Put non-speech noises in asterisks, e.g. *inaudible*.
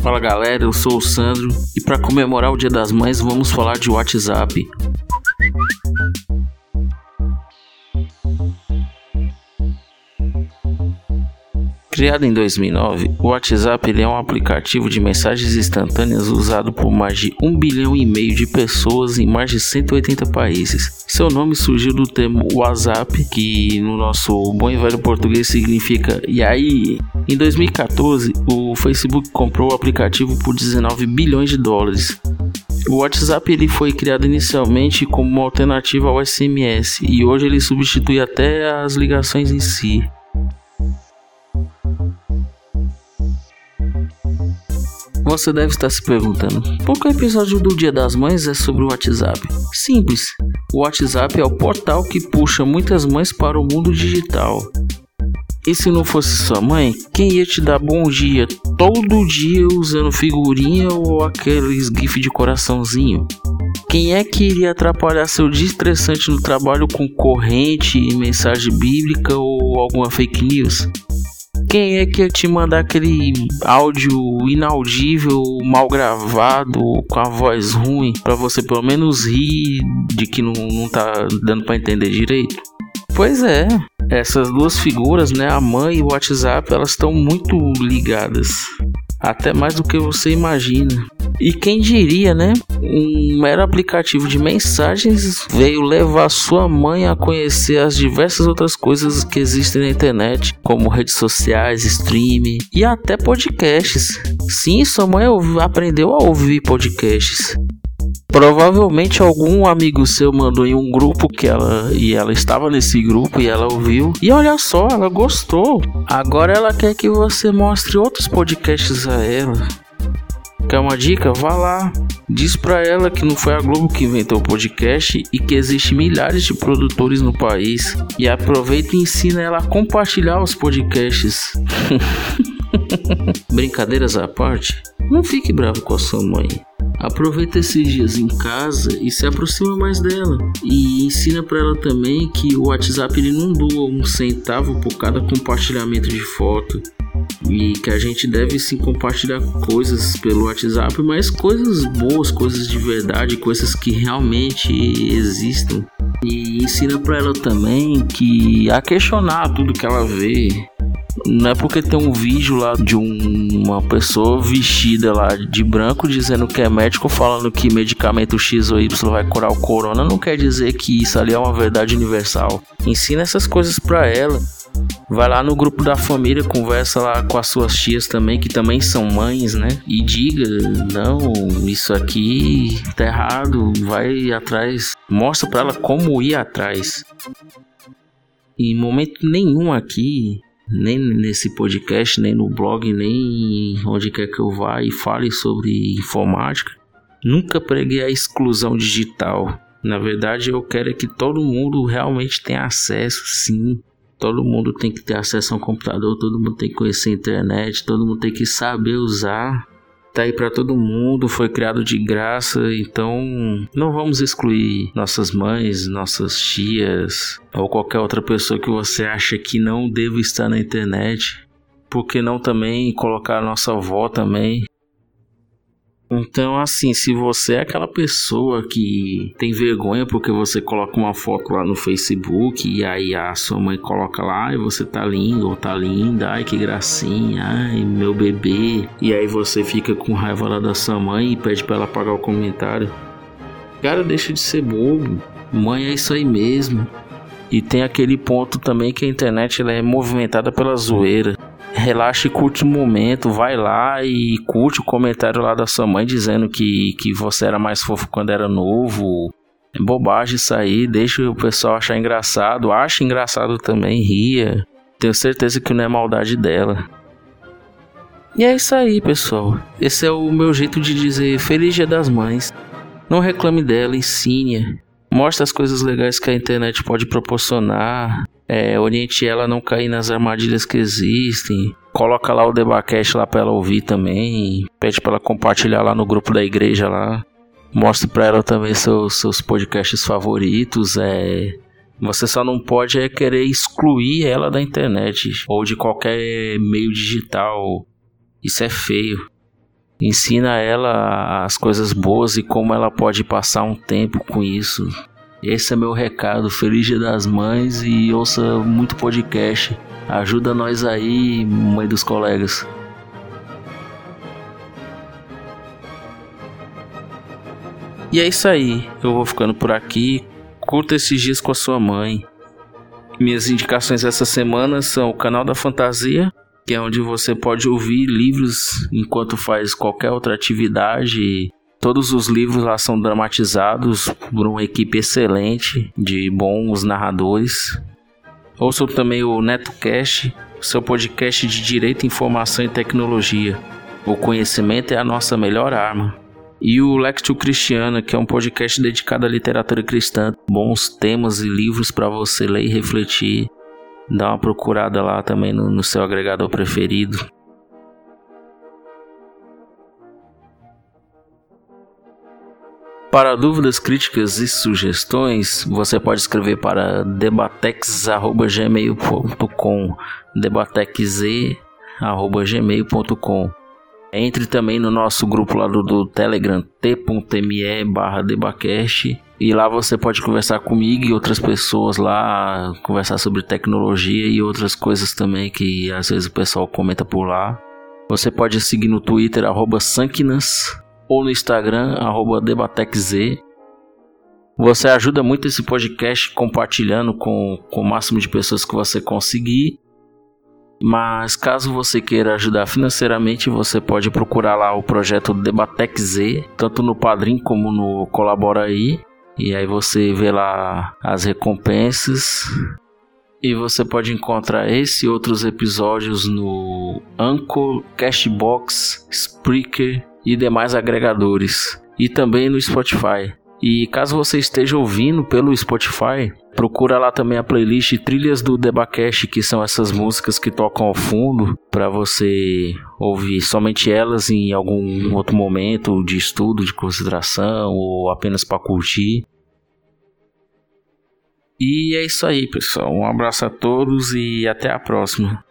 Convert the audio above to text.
Fala galera, eu sou o Sandro e para comemorar o Dia das Mães vamos falar de WhatsApp. Criado em 2009, o WhatsApp é um aplicativo de mensagens instantâneas usado por mais de 1 bilhão e meio de pessoas em mais de 180 países. Seu nome surgiu do termo WhatsApp, que no nosso bom e velho português significa e aí. Em 2014, o Facebook comprou o aplicativo por 19 bilhões de dólares. O WhatsApp ele foi criado inicialmente como uma alternativa ao SMS e hoje ele substitui até as ligações em si. Você deve estar se perguntando, por que o episódio do Dia das Mães é sobre o WhatsApp? Simples, o WhatsApp é o portal que puxa muitas mães para o mundo digital. E se não fosse sua mãe, quem ia te dar bom dia todo dia usando figurinha ou aqueles gif de coraçãozinho? Quem é que iria atrapalhar seu dia estressante no trabalho com corrente, mensagem bíblica ou alguma fake news? Quem é que ia te mandar aquele áudio inaudível, mal gravado, com a voz ruim, para você pelo menos rir de que não, não tá dando para entender direito? Pois é, essas duas figuras, né, a mãe e o WhatsApp, elas estão muito ligadas, até mais do que você imagina. E quem diria, né? Um mero aplicativo de mensagens veio levar sua mãe a conhecer as diversas outras coisas que existem na internet, como redes sociais, streaming e até podcasts. Sim, sua mãe aprendeu a ouvir podcasts. Provavelmente algum amigo seu mandou em um grupo que ela e ela estava nesse grupo e ela ouviu. E olha só, ela gostou. Agora ela quer que você mostre outros podcasts a ela. Quer uma dica? Vá lá. Diz pra ela que não foi a Globo que inventou o podcast e que existe milhares de produtores no país. E aproveita e ensina ela a compartilhar os podcasts. *laughs* Brincadeiras à parte, não fique bravo com a sua mãe. Aproveita esses dias em casa e se aproxima mais dela. E ensina para ela também que o WhatsApp ele não doa um centavo por cada compartilhamento de foto e que a gente deve sim compartilhar coisas pelo WhatsApp, mas coisas boas, coisas de verdade, coisas que realmente existam. E ensina para ela também que a questionar tudo que ela vê. Não é porque tem um vídeo lá de um, uma pessoa vestida lá de branco dizendo que é médico falando que medicamento X ou Y vai curar o corona, não quer dizer que isso ali é uma verdade universal. Ensina essas coisas para ela Vai lá no grupo da família, conversa lá com as suas tias também, que também são mães, né? E diga: não, isso aqui tá errado, vai atrás. Mostra pra ela como ir atrás. Em momento nenhum aqui, nem nesse podcast, nem no blog, nem onde quer que eu vá e fale sobre informática, nunca preguei a exclusão digital. Na verdade, eu quero é que todo mundo realmente tenha acesso, sim, Todo mundo tem que ter acesso a um computador, todo mundo tem que conhecer a internet, todo mundo tem que saber usar. Tá aí para todo mundo, foi criado de graça, então não vamos excluir nossas mães, nossas tias ou qualquer outra pessoa que você acha que não deve estar na internet. Por que não também colocar a nossa avó também? Então, assim, se você é aquela pessoa que tem vergonha porque você coloca uma foto lá no Facebook e aí a sua mãe coloca lá e você tá lindo ou tá linda, ai que gracinha, ai meu bebê, e aí você fica com raiva lá da sua mãe e pede para ela apagar o comentário. Cara, deixa de ser bobo. Mãe é isso aí mesmo. E tem aquele ponto também que a internet ela é movimentada pela zoeira relaxa e curte o momento, vai lá e curte o comentário lá da sua mãe dizendo que, que você era mais fofo quando era novo. É bobagem isso aí, deixa o pessoal achar engraçado, acha engraçado também, ria. Tenho certeza que não é maldade dela. E é isso aí, pessoal. Esse é o meu jeito de dizer Feliz Dia das Mães. Não reclame dela, ensine. Mostre as coisas legais que a internet pode proporcionar é, oriente ela a não cair nas armadilhas que existem. Coloca lá o Debacast lá para ela ouvir também. Pede para ela compartilhar lá no grupo da igreja lá. Mostre para ela também seus, seus podcasts favoritos. É, Você só não pode é querer excluir ela da internet ou de qualquer meio digital. Isso é feio. Ensina ela as coisas boas e como ela pode passar um tempo com isso. Esse é meu recado. Feliz Dia das Mães e ouça muito podcast. Ajuda nós aí, mãe dos colegas. E é isso aí. Eu vou ficando por aqui. Curta esses dias com a sua mãe. Minhas indicações essa semana são o canal da Fantasia, que é onde você pode ouvir livros enquanto faz qualquer outra atividade. Todos os livros lá são dramatizados por uma equipe excelente de bons narradores. Ouçam também o NetoCast, seu podcast de Direito, Informação e Tecnologia. O conhecimento é a nossa melhor arma e o Lectio Cristiana, que é um podcast dedicado à literatura cristã, bons temas e livros para você ler e refletir. Dá uma procurada lá também no, no seu agregador preferido. Para dúvidas, críticas e sugestões, você pode escrever para debatex.gmail.com debatex.gmail.com entre também no nosso grupo lá do, do Telegram, t.me barra debacast. E lá você pode conversar comigo e outras pessoas lá, conversar sobre tecnologia e outras coisas também que às vezes o pessoal comenta por lá. Você pode seguir no Twitter, arroba Sankinas, ou no Instagram, arroba DebatecZ. Você ajuda muito esse podcast compartilhando com, com o máximo de pessoas que você conseguir. Mas caso você queira ajudar financeiramente, você pode procurar lá o projeto Debatec Z, tanto no Padrim como no Colabora aí. E aí você vê lá as recompensas. E você pode encontrar esse e outros episódios no Anchor, Cashbox, Spreaker e demais agregadores. E também no Spotify. E caso você esteja ouvindo pelo Spotify, procura lá também a playlist Trilhas do Debacast, que são essas músicas que tocam ao fundo, para você ouvir somente elas em algum outro momento de estudo, de consideração ou apenas para curtir. E é isso aí, pessoal. Um abraço a todos e até a próxima.